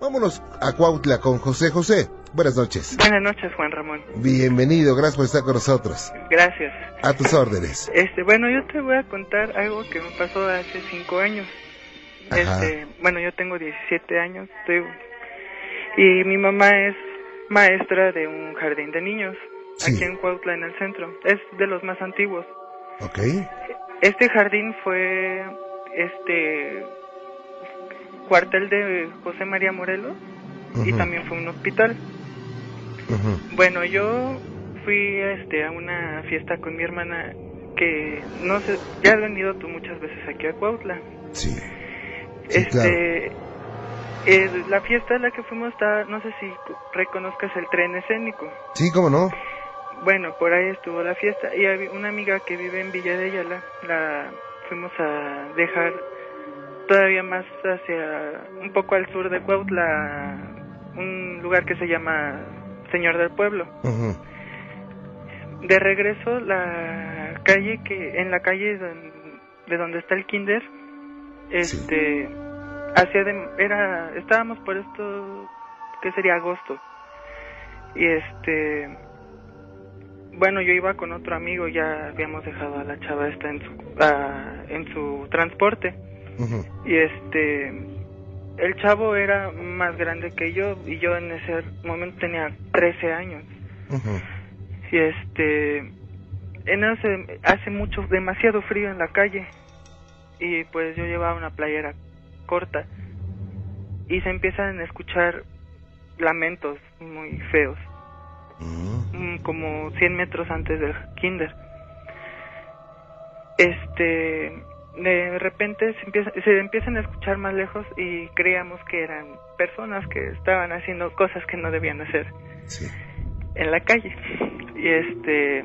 Vámonos a Cuautla con José José. Buenas noches. Buenas noches, Juan Ramón. Bienvenido, gracias por estar con nosotros. Gracias. A tus órdenes. Este, bueno, yo te voy a contar algo que me pasó hace cinco años. Ajá. Este, bueno, yo tengo 17 años, estoy- y mi mamá es maestra de un jardín de niños Sí. aquí en Cuautla, en el centro. Es de los más antiguos. Ok. Este jardín fue este cuartel de José María Morelos y también fue un hospital. Bueno, yo fui este a una fiesta con mi hermana que no sé, ya has venido tú muchas veces aquí a Cuautla. Sí. Sí, este eh, la fiesta a la que fuimos está, no sé si reconozcas el tren escénico. Sí, cómo no. Bueno, por ahí estuvo la fiesta y una amiga que vive en Villa de Ayala, la fuimos a dejar todavía más hacia un poco al sur de Cuautla, un lugar que se llama Señor del Pueblo. De regreso la calle que en la calle de donde está el kinder, este hacia de, era estábamos por esto que sería agosto. Y este bueno yo iba con otro amigo ya habíamos dejado a la chava esta en su a- en su transporte Y este el chavo era más grande que yo y yo en ese momento tenía 13 años. Y este en ese hace mucho demasiado frío en la calle y pues yo llevaba una playera corta y se empiezan a escuchar lamentos muy feos. Mm, como 100 metros antes del kinder. Este de repente se, empieza- se empiezan a escuchar más lejos y creíamos que eran personas que estaban haciendo cosas que no debían hacer Sí. en la calle y este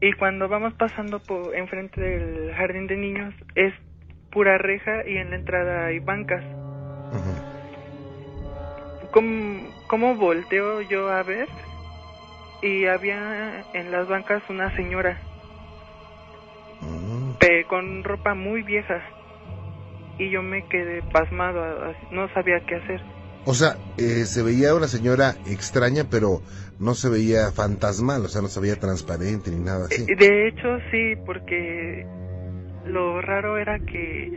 y cuando vamos pasando por enfrente del jardín de niños es pura reja y en la entrada hay bancas ¿Cómo, cómo volteo yo a ver? Y había en las bancas una señora con ropa muy vieja y yo me quedé pasmado, no sabía qué hacer. O sea, eh, se veía una señora extraña, pero no se veía fantasmal, o sea, no se veía transparente ni nada así. De hecho, sí, porque lo raro era que,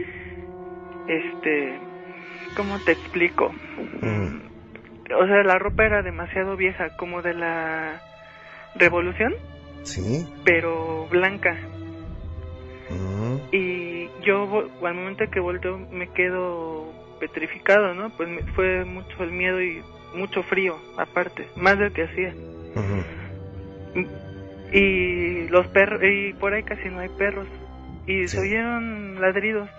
este, ¿cómo te explico? O sea, la ropa era demasiado vieja, como de la revolución, Sí. pero blanca. Ujú. Y yo, al momento que volteo, me quedo petrificado, ¿no? Pues me- fue mucho el miedo y mucho frío, aparte, más del que hacía. Y los perros, y por ahí casi no hay perros. Y se oyeron ladridos.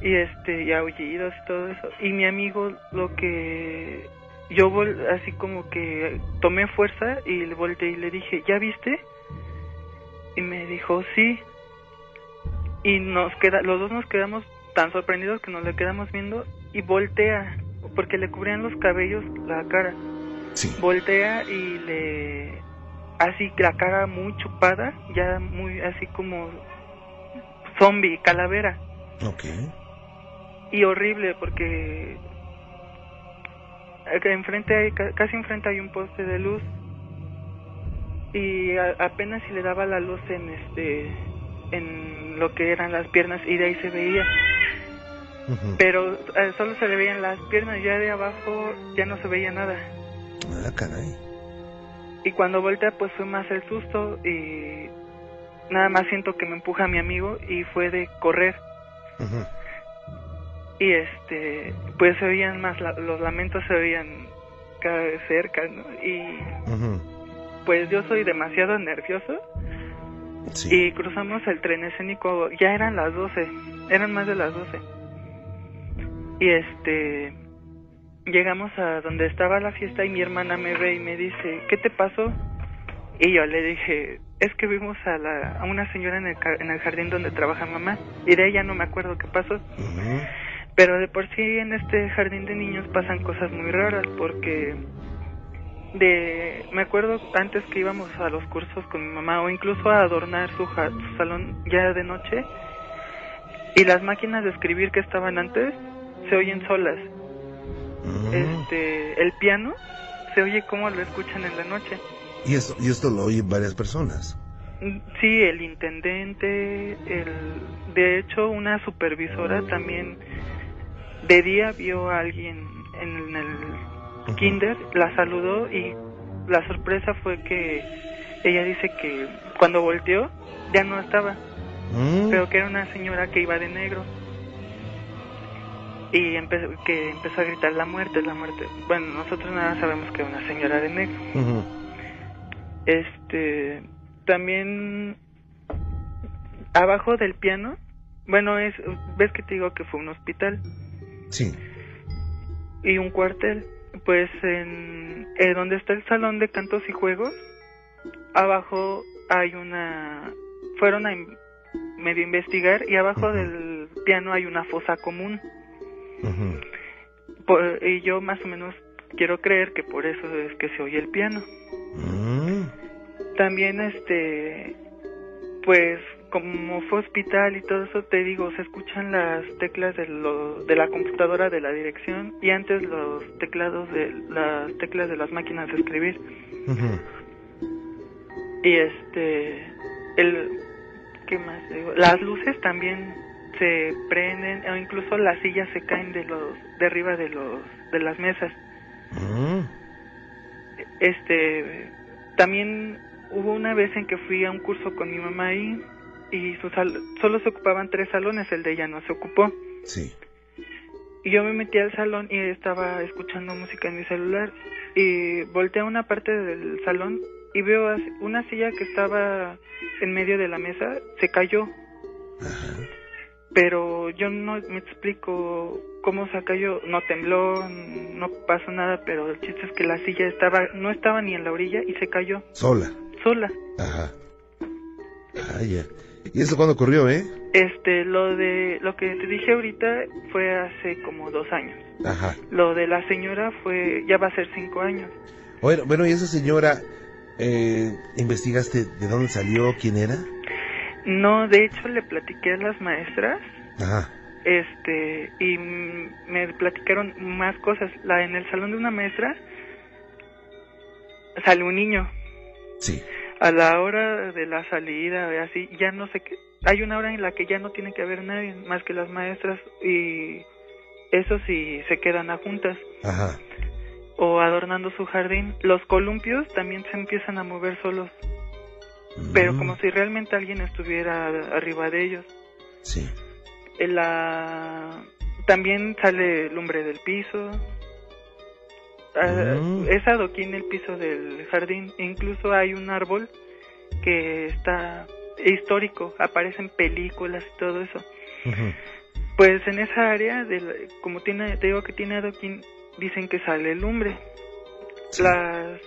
Y este, y aullidos y todo eso. Y mi amigo, lo que. Yo vol así como que tomé fuerza y le volteé y le dije, ¿ya viste? Y me dijo, sí. Y nos queda, los dos nos quedamos tan sorprendidos que nos le quedamos viendo y voltea, porque le cubrían los cabellos la cara. Voltea y le así la cara muy chupada, ya muy así como zombie, calavera. Ok. Y horrible porque enfrente hay, ca- casi enfrente hay un poste de luz y a- apenas si le daba la luz en este en lo que eran las piernas y de ahí se veía. Pero eh, solo se le veían las piernas ya de abajo ya no se veía nada. Ah, caray. y cuando voltea pues fue más el susto y nada más siento que me empuja mi amigo y fue de correr. Y este pues se oían más la- los lamentos se oían cada vez cerca ¿no? y pues yo soy demasiado nervioso y cruzamos el tren escénico ya eran las 12 eran más de las 12 y este llegamos a donde estaba la fiesta y mi hermana me ve y me dice ¿qué te pasó? y yo le dije es que vimos a, la, a una señora en el, en el jardín donde trabaja mamá y de ella no me acuerdo qué pasó. Pero de por sí en este jardín de niños pasan cosas muy raras porque de me acuerdo antes que íbamos a los cursos con mi mamá o incluso a adornar su, ja- su salón ya de noche y las máquinas de escribir que estaban antes se oyen solas. Mm. Este, el piano se oye como lo escuchan en la noche. ¿Y esto, y esto lo oyen varias personas? Mm, sí, el intendente, el, de hecho una supervisora también de día vio a alguien en el kinder, la saludó y la sorpresa fue que ella dice que cuando volteó ya no estaba, mm. pero que era una señora que iba de negro y que empezó a gritar la muerte, la muerte. Bueno, nosotros nada sabemos que era una señora de negro. Este, también abajo del piano, bueno, es ves que te digo que fue un hospital. Sí. Y un cuartel, pues en eh, donde está el salón de cantos y juegos, abajo hay una fueron a medio investigar y abajo del piano hay una fosa común y yo más o menos quiero creer que por eso es que se oye el piano. Mm. También, este, pues como fue hospital y todo eso, te digo, se escuchan las teclas de, lo, de la computadora de la dirección y antes los teclados de las teclas de las máquinas de escribir. Y este, el, ¿qué más digo? Las luces también se prenden o incluso las sillas se caen de los de arriba de los de las mesas mm. este también hubo una vez en que fui a un curso con mi mamá ahí y su solo se ocupaban tres salones el de ella no se ocupó sí y yo me metí al salón y estaba escuchando música en mi celular y volteé a una parte del salón y veo una silla que estaba en medio de la mesa se cayó Ajá pero yo no me explico cómo se cayó, no tembló, no pasó nada, pero el chiste es que la silla estaba, no estaba ni en la orilla y se cayó. Sola. Sola. Ajá. Ah, ya. ¿Y eso cuándo ocurrió, eh? Este, lo de, lo que te dije ahorita fue hace como dos años. Ajá. Lo de la señora fue, ya va a ser cinco años. Bueno, bueno, ¿y esa señora, eh, investigaste de dónde salió, quién era? No, de hecho le platiqué a las maestras. Ajá. Este, y me platicaron más cosas. La en el salón de una maestra sale un niño. Sí. A la hora de la salida, así, ya no sé qué. Hay una hora en la que ya no tiene que haber nadie más que las maestras y eso sí se quedan a juntas. Ajá. O adornando su jardín. Los columpios también se empiezan a mover solos pero mm. como si realmente alguien estuviera arriba de ellos. Sí. La... También sale lumbre del piso. Ah, mm. Es adoquín el piso del jardín. Incluso hay un árbol que está histórico, aparecen películas y todo eso. Pues en esa área, de como tiene, te digo que tiene adoquín, dicen que sale lumbre. Las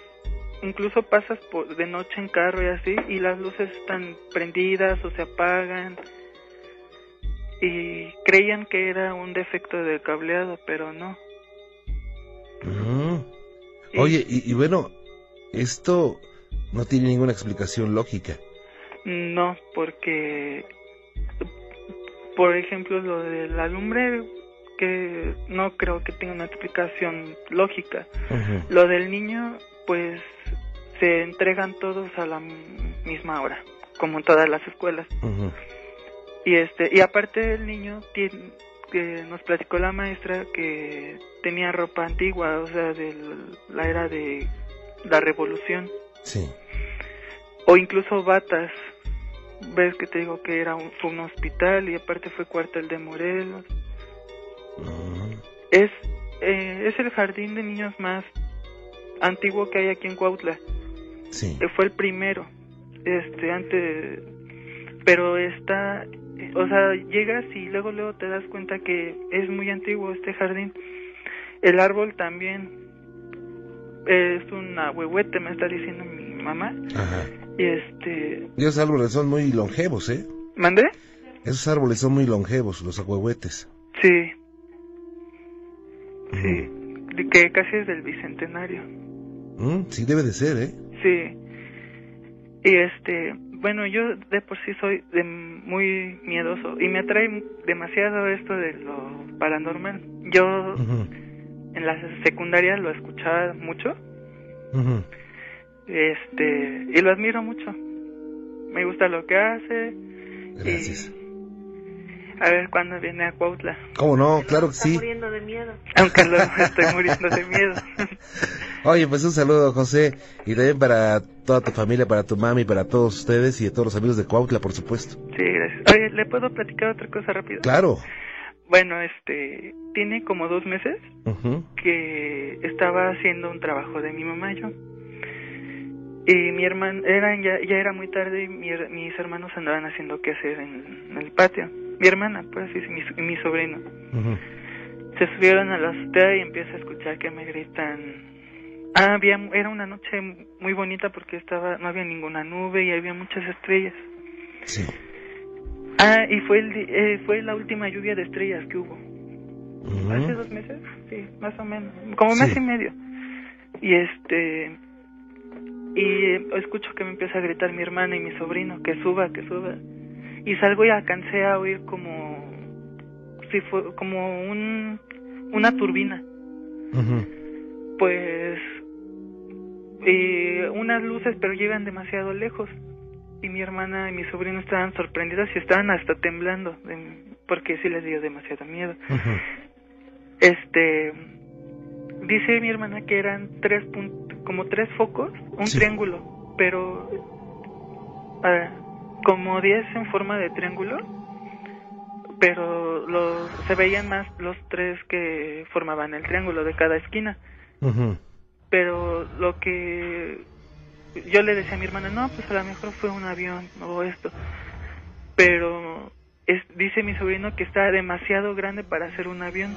incluso pasas por de noche en carro y así y las luces están prendidas o se apagan y creían que era un defecto de cableado pero no mm. oye y, bueno esto no tiene ninguna explicación lógica. No porque por ejemplo lo de la lumbre que no creo que tenga una explicación lógica. Lo del niño pues se entregan todos a la misma hora, como en todas las escuelas. Y este y aparte el niño tiene, que nos platicó la maestra que tenía ropa antigua, o sea, de la era de la revolución. Sí. O incluso batas. Ves que te digo que era un, fue un hospital y aparte fue cuartel de Morelos. Es eh, es el jardín de niños más antiguo que hay aquí en Cuautla. Sí. Fue el primero. Este, antes. Pero está. O sea, llegas y luego, luego te das cuenta que es muy antiguo este jardín. El árbol también es una huehuete, me está diciendo mi mamá. Ajá. Y este. Y esos árboles son muy longevos, ¿eh? ¿Mandé? Esos árboles son muy longevos, los ahuehuetes. Sí. Sí. Que casi es del bicentenario. Mm, sí, debe de ser, ¿eh? Sí. Y este, bueno, yo de por sí soy de muy miedoso y me atrae demasiado esto de lo paranormal. Yo en la secundaria lo escuchaba mucho. Este, y lo admiro mucho. Me gusta lo que hace. Gracias. a ver cuándo viene a Cuautla. ¿Cómo no? Claro que sí. Estoy muriendo de miedo. Aunque lo estoy muriendo de miedo. Oye, pues un saludo, José, y también para toda tu familia, para tu mami, para todos ustedes y a todos los amigos de Cuautla, por supuesto. Sí, gracias. Oye, ¿le puedo platicar otra cosa rápido? Claro. Bueno, este, tiene como dos meses que estaba haciendo un trabajo de mi mamá yo. Y mi hermano, era, ya, ya era muy tarde y mis hermanos andaban haciendo qué hacer en, el patio. Mi hermana, pues así, mi, mi sobrino. Se subieron a la azotea y empiezo a escuchar que me gritan. Ah, había, era una noche muy bonita porque estaba, no había ninguna nube y había muchas estrellas. Sí. Ah, y fue, el, eh, fue la última lluvia de estrellas que hubo. Hace dos meses, sí, más o menos, como mes y medio. Y este, y escucho que me empieza a gritar mi hermana y mi sobrino que suba, que suba. Y salgo y alcancé a oír como, si fue, como un, una turbina. Pues, y unas luces, pero llegan demasiado lejos y mi hermana y mi sobrino estaban sorprendidas y estaban hasta temblando porque sí les dio demasiado miedo. Este dice mi hermana que eran tres como tres focos, un triángulo, pero ah, como diez en forma de triángulo, pero los, se veían más los tres que formaban el triángulo de cada esquina. Pero lo que yo le decía a mi hermana, no, pues a lo mejor fue un avión o esto. Pero es, dice mi sobrino que está demasiado grande para hacer un avión.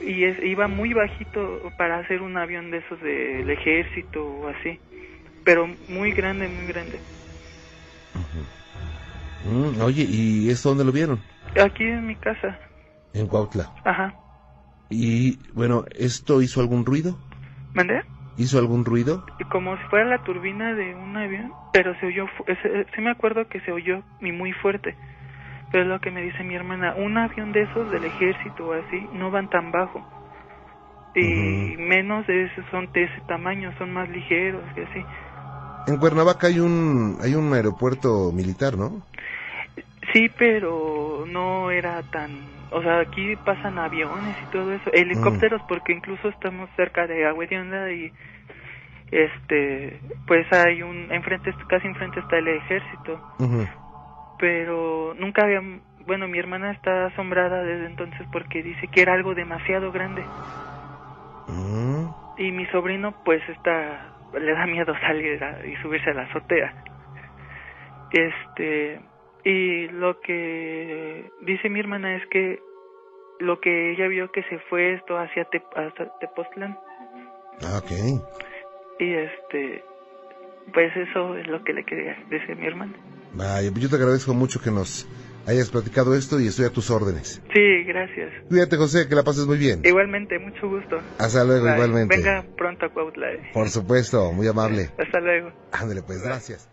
Y es, iba muy bajito para hacer un avión de esos del ejército o así. Pero muy grande, muy grande. Mm, oye, ¿y esto dónde lo vieron? Aquí en mi casa. En Cuautla. Ajá. Y bueno, ¿esto hizo algún ruido? ¿Mandé? ¿Hizo algún ruido? Como si fuera la turbina de un avión, pero se oyó, sí me acuerdo que se oyó y muy fuerte. Pero es lo que me dice mi hermana, un avión de esos del ejército o así no van tan bajo. Y menos de ese son de ese tamaño, son más ligeros y así. En Cuernavaca hay un hay un aeropuerto militar, ¿no? Sí, pero no era tan o sea, aquí pasan aviones y todo eso, helicópteros mm. porque incluso estamos cerca de Agua y este, pues hay un, enfrente, casi enfrente está el ejército, pero nunca había, bueno, mi hermana está asombrada desde entonces porque dice que era algo demasiado grande. Mm. Y mi sobrino pues está, le da miedo salir y subirse a la azotea. Este, y lo que dice mi hermana es que lo que ella vio que se fue esto hacia Te Tepoztlán. Ah, ok. Y este, pues eso es lo que le quería decir mi hermana. Vaya, pues yo te agradezco mucho que nos hayas platicado esto y estoy a tus órdenes. Sí, gracias. Cuídate, José, que la pases muy bien. Igualmente, mucho gusto. Hasta luego, igualmente. Venga pronto a Cuautla. Por supuesto, muy amable. Hasta luego. Ándale, pues, gracias.